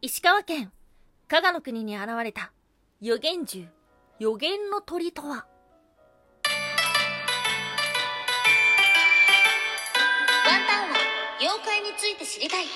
石川県加賀の国に現れた。予言獣予言の鳥とは。ワンタンは妖怪について知りたい。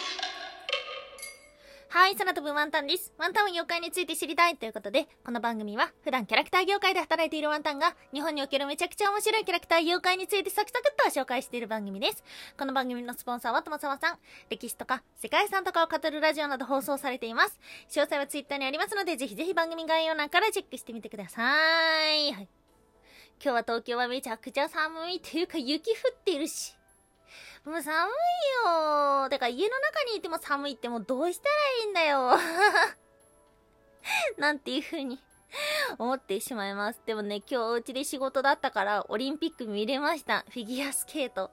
はい、空飛ぶワンタンです。ワンタンは妖怪について知りたいということで、この番組は普段キャラクター業界で働いているワンタンが、日本におけるめちゃくちゃ面白いキャラクター妖怪についてサクサクっと紹介している番組です。この番組のスポンサーは友沢さまさん。歴史とか世界遺産とかを語るラジオなど放送されています。詳細はツイッターにありますので、ぜひぜひ番組概要欄からチェックしてみてください。はい。今日は東京はめちゃくちゃ寒いというか雪降っているし。もう寒いよから家の中にいても寒いってもうどうしたらいいんだよ なんていう風に思ってしまいます。でもね、今日お家で仕事だったからオリンピック見れました。フィギュアスケート。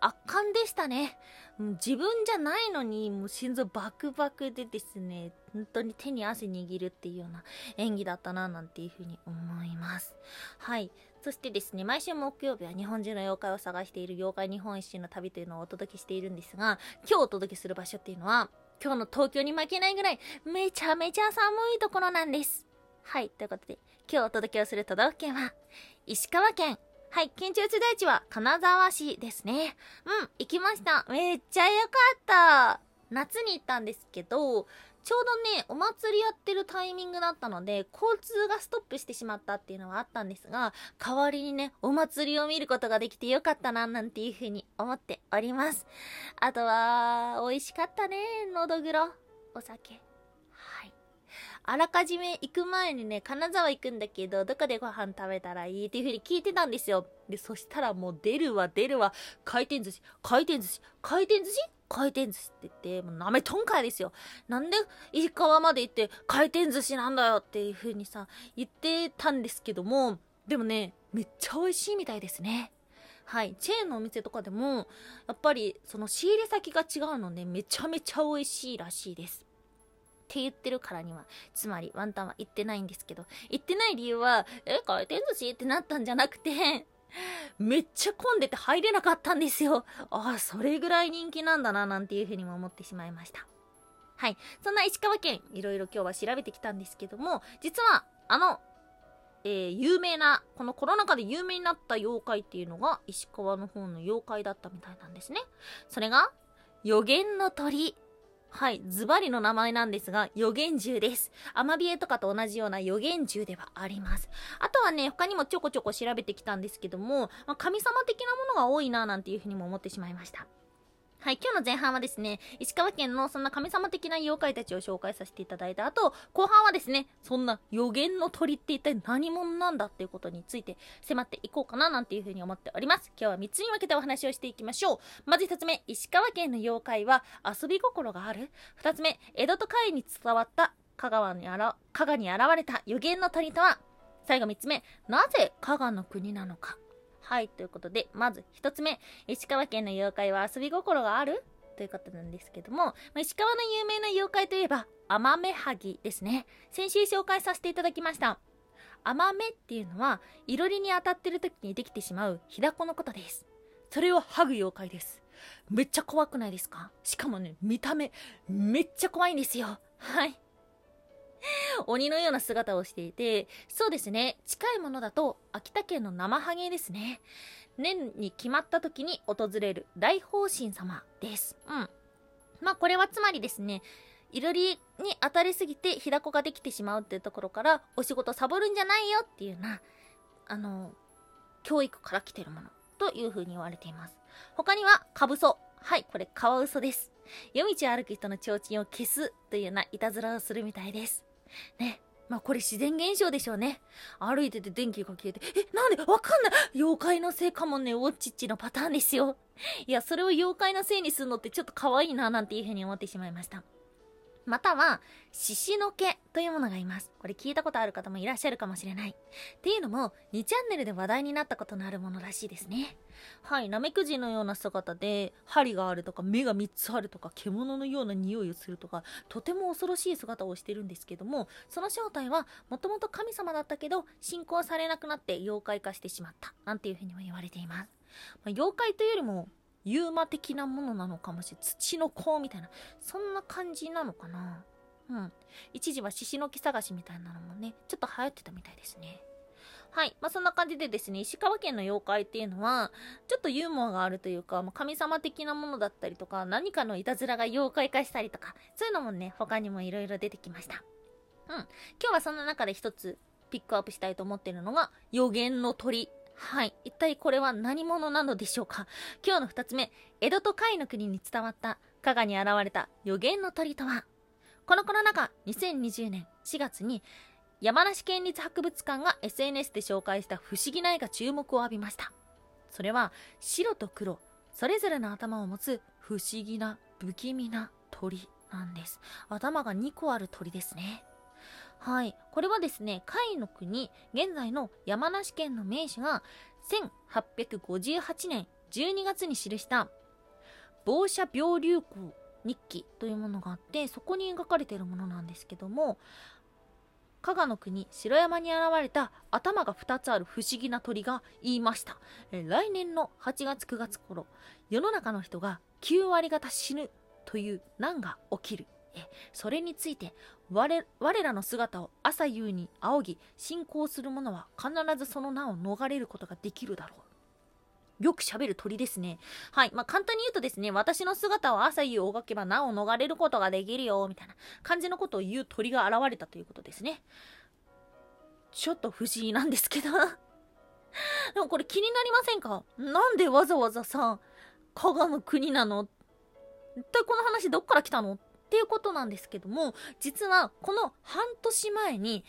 圧巻でしたね。自分じゃないのに、もう心臓バクバクでですね、本当に手に汗握るっていうような演技だったな、なんていう風に思います。はい。そしてですね、毎週木曜日は日本中の妖怪を探している妖怪日本一周の旅というのをお届けしているんですが、今日お届けする場所っていうのは、今日の東京に負けないぐらいめちゃめちゃ寒いところなんです。はい、ということで、今日お届けをする都道府県は、石川県。はい、県庁所在地は金沢市ですね。うん、行きました。めっちゃ良かった。夏に行ったんですけど、ちょうどね、お祭りやってるタイミングだったので、交通がストップしてしまったっていうのはあったんですが、代わりにね、お祭りを見ることができてよかったな、なんていうふうに思っております。あとは、美味しかったね、のどぐろ。お酒。あらかじめ行く前にね、金沢行くんだけど、どこでご飯食べたらいいっていうふうに聞いてたんですよ。で、そしたらもう出るわ出るわ、回転寿司、回転寿司、回転寿司回転寿司って言って、もうなめとんかいですよ。なんで石川まで行って回転寿司なんだよっていう風にさ、言ってたんですけども、でもね、めっちゃ美味しいみたいですね。はい。チェーンのお店とかでも、やっぱりその仕入れ先が違うので、めちゃめちゃ美味しいらしいです。って言ってるからには、つまりワンタンは行ってないんですけど、行ってない理由は、え、回転寿司ってなったんじゃなくて、めっちゃ混んでて入れなかったんですよ。ああ、それぐらい人気なんだな、なんていうふうにも思ってしまいました。はい。そんな石川県、いろいろ今日は調べてきたんですけども、実は、あの、えー、有名な、このコロナ禍で有名になった妖怪っていうのが、石川の方の妖怪だったみたいなんですね。それが、予言の鳥。はい、ズバリの名前なんですが、予言獣です。アマビエとかと同じような予言獣ではあります。あとはね、他にもちょこちょこ調べてきたんですけども、まあ、神様的なものが多いななんていうふうにも思ってしまいました。はい、今日の前半はですね、石川県のそんな神様的な妖怪たちを紹介させていただいた後、後半はですね、そんな予言の鳥って一体何者なんだっていうことについて迫っていこうかななんていうふうに思っております。今日は3つに分けてお話をしていきましょう。まず1つ目、石川県の妖怪は遊び心がある ?2 つ目、江戸と海に伝わった香川にあら、加賀に現れた予言の鳥とは最後3つ目、なぜ加賀の国なのかはい、ということで、まず一つ目、石川県の妖怪は遊び心がある？ということなんですけども、まあ、石川の有名な妖怪といえば、アマメハギですね。先週紹介させていただきました。アマメっていうのは、いろりに当たってる時にできてしまうヒダコのことです。それを剥ぐ妖怪です。めっちゃ怖くないですか？しかもね、見た目、めっちゃ怖いんですよ。はい。鬼のような姿をしていて、そうですね、近いものだと、秋田県の生ハゲですね。年に決まった時に訪れる大方神様です。うん。まあこれはつまりですね、いろりに当たりすぎてひだこができてしまうっていうところから、お仕事サボるんじゃないよっていうような、あの、教育から来てるものというふうに言われています。他には、カブソ。はい、これ、カワウソです。夜道を歩く人の提灯を消すというようないたずらをするみたいです。ね。まあこれ自然現象でしょうね。歩いてて電気が消えて、え、なんで？わかんない妖怪のせいかもね、ウォッチッチのパターンですよ。いや、それを妖怪のせいにするのってちょっと可愛いな、なんていうふうに思ってしまいました。または、獅子の毛というものがいます。これ聞いたことある方もいらっしゃるかもしれない。っていうのも、2チャンネルで話題になったことのあるものらしいですね。はい、ナメクジのような姿で、針があるとか、目が3つあるとか、獣のような匂いをするとか、とても恐ろしい姿をしてるんですけども、その正体は、もともと神様だったけど、信仰されなくなって妖怪化してしまった。なんていうふうにも言われています。まあ、妖怪というよりも、ユーマ的なものなのかもしれない。土の子みたいな。そんな感じなのかなうん。一時は獅子の木探しみたいなのもね、ちょっと流行ってたみたいですね。はい。まあ、そんな感じでですね、石川県の妖怪っていうのは、ちょっとユーモアがあるというか、まあ、神様的なものだったりとか、何かのいたずらが妖怪化したりとか、そういうのもね、他にもいろいろ出てきました。うん。今日はそんな中で一つピックアップしたいと思っているのが、予言の鳥。はい。一体これは何者なのでしょうか？今日の二つ目、江戸と甲斐の国に伝わった加賀に現れた予言の鳥とは？この子の中、2020年4月に山梨県立博物館が SNS で紹介した不思議な絵が注目を浴びました。それは白と黒、それぞれの頭を持つ不思議な不気味な鳥なんです。頭が2個ある鳥ですね。はい。これはですね、甲斐の国、現在の山梨県の名手が1858年12月に記した防射病流行日記というものがあってそこに描かれているものなんですけども加賀の国城山に現れた頭が2つある不思議な鳥が言いました。来年の8月9月頃世の中の人が9割方死ぬという難が起きる。えそれについて我我らの姿を朝夕に仰ぎ信仰する者は必ずその難を逃れることができるだろう。よく喋る鳥ですね。はい。まあ、簡単に言うとですね、私の姿を朝夕描けば名を逃れることができるよ、みたいな感じのことを言う鳥が現れたということですね。ちょっと不思議なんですけど。でもこれ気になりませんか？なんでわざわざさ、加賀の国なの？一体この話どっから来たの？っていうことなんですけども、実はこの半年前に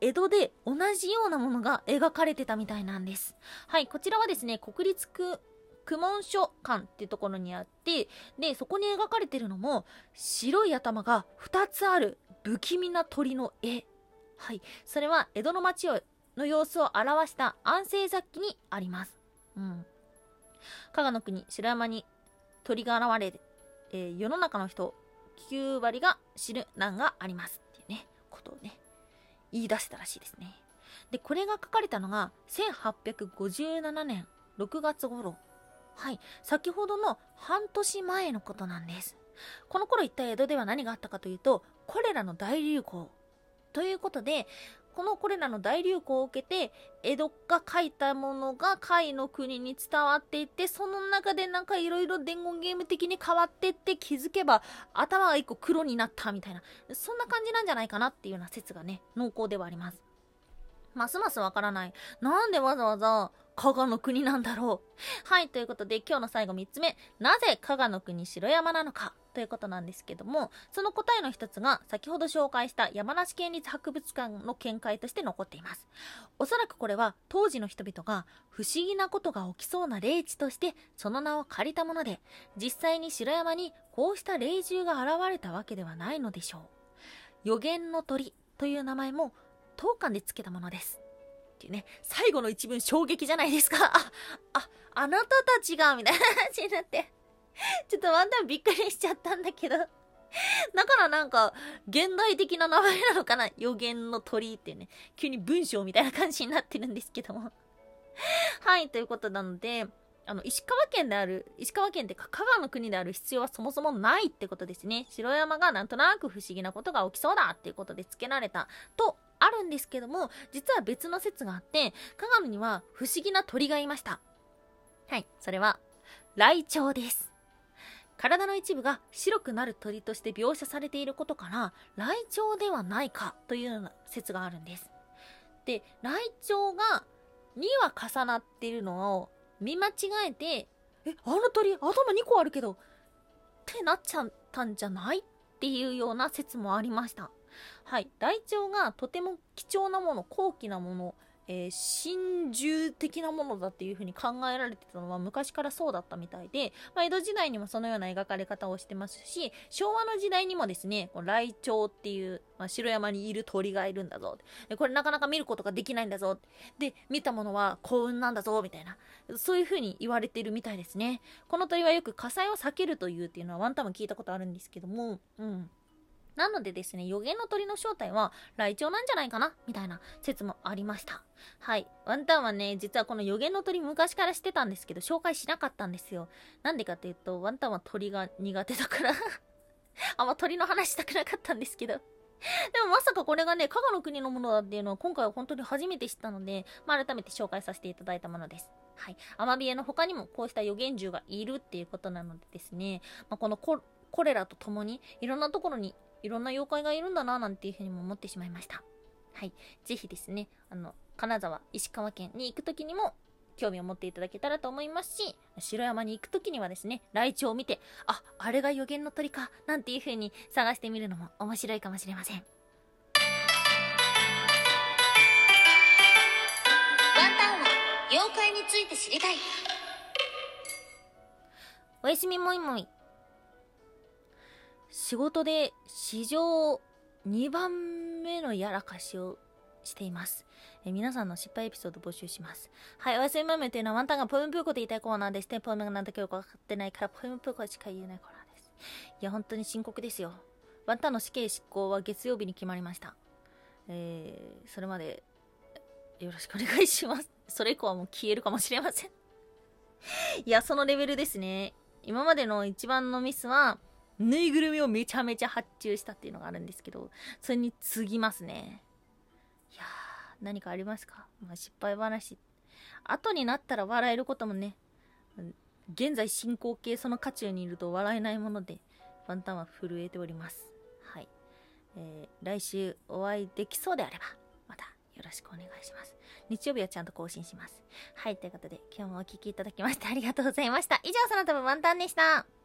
江戸で同じようなものが描かれてたみたいなんです。はい、こちらはですね、国立区公文書館っていうところにあって、で、そこに描かれてるのも、白い頭が2つある不気味な鳥の絵。はい、それは江戸の街をの様子を表した安政雑記にあります。うん。加賀の国、白山に鳥が現れ、えー、世の中の人9割が知る難がありますっていうね、ことをね、言い出したらしいですね。で、これが書かれたのが1857年6月頃。はい。先ほどの半年前のことなんです。この頃一体江戸では何があったかというと、コレラの大流行。ということで、このこれらの大流行を受けて、江戸が書いたものが甲斐の国に伝わっていって、その中でなんかいろいろ伝言ゲーム的に変わっていって気づけば頭が一個黒になったみたいな、そんな感じなんじゃないかなっていうような説がね、濃厚ではあります。ますますわからない。なんでわざわざ加賀の国なんだろう。はい、ということで今日の最後3つ目。なぜ加賀の国城山なのかということなんですけども、その答えの一つが先ほど紹介した山梨県立博物館の見解として残っています。おそらくこれは当時の人々が不思議なことが起きそうな霊地としてその名を借りたもので、実際に城山にこうした霊獣が現れたわけではないのでしょう。予言の鳥という名前も当館で付けたものです。っていうね、最後の一文衝撃じゃないですか。あ、あ、あなたたちが、みたいな話になって。ちょっとワンタンびっくりしちゃったんだけど。だからなんか、現代的な名前なのかな？予言の鳥っていうね、急に文章みたいな感じになってるんですけども。はい、ということなので、あの、石川県である、石川県ってか、香川の国である必要はそもそもないってことですね。城山がなんとなく不思議なことが起きそうだっていうことで付けられたとあるんですけども、実は別の説があって、香川には不思議な鳥がいました。はい、それは、ライチョウです。体の一部が白くなる鳥として描写されていることから、ライチョウではないかというような説があるんです。で、ライチョウが2は重なっているのを見間違えて、え、あの鳥頭2個あるけど、ってなっちゃったんじゃない？っていうような説もありました。はい。ライチョウがとても貴重なもの、高貴なもの、えー、真珠的なものだっていうふうに考えられてたのは昔からそうだったみたいで、まあ、江戸時代にもそのような描かれ方をしてますし、昭和の時代にもですね、このライチョウっていう、まあ、城山にいる鳥がいるんだぞ。でこれなかなか見ることができないんだぞ。で、見たものは幸運なんだぞ、みたいな。そういうふうに言われているみたいですね。この鳥はよく火災を避けるというっていうのはワンタン聞いたことあるんですけども、うん。なのでですね、予言の鳥の正体はライチョウなんじゃないかなみたいな説もありました。はい。ワンタンはね、実はこの予言の鳥昔からしてたんですけど、紹介しなかったんですよ。なんでかっていうと、ワンタンは鳥が苦手だから あんま鳥の話したくなかったんですけど でもまさかこれがね、加賀の国のものだっていうのは今回は本当に初めて知ったので、まあ、改めて紹介させていただいたものです。はい。アマビエの他にもこうした予言獣がいるっていうことなのでですね、まあ、このココレラと共にいろんなところにいろんな妖怪がいるんだななんていうふうにも思ってしまいました。はい。ぜひですね、あの、金沢、石川県に行くときにも興味を持っていただけたらと思いますし、城山に行くときにはですね、ライチョウを見て、あ、あれが予言の鳥か、なんていう風に探してみるのも面白いかもしれません。ワンタンは妖怪について知りたい。おやすみもいもい。仕事で史上2番目のやらかしをしています。え皆さんの失敗エピソード募集します。はい、おやすみマメというのはワンタンがポエムプーコと言いたいコーナーですね。ポエムが何だかよくわかってないから、ポエムプーコしか言えないコーナーです。いや、本当に深刻ですよ。ワンタンの死刑執行は月曜日に決まりました。えー、それまで、よろしくお願いします。それ以降はもう消えるかもしれませんいや、そのレベルですね。今までの一番のミスは、ぬいぐるみをめちゃめちゃ発注したっていうのがあるんですけど、それに次ぎますね。いやー、何かありますか、まあ、失敗話。後になったら笑えることもね、現在進行形その渦中にいると笑えないもので、ワンタンは震えております。はい。えー、来週お会いできそうであれば、またよろしくお願いします。日曜日はちゃんと更新します。はい、ということで、今日もお聴きいただきましてありがとうございました。以上、その他のワンタンでした。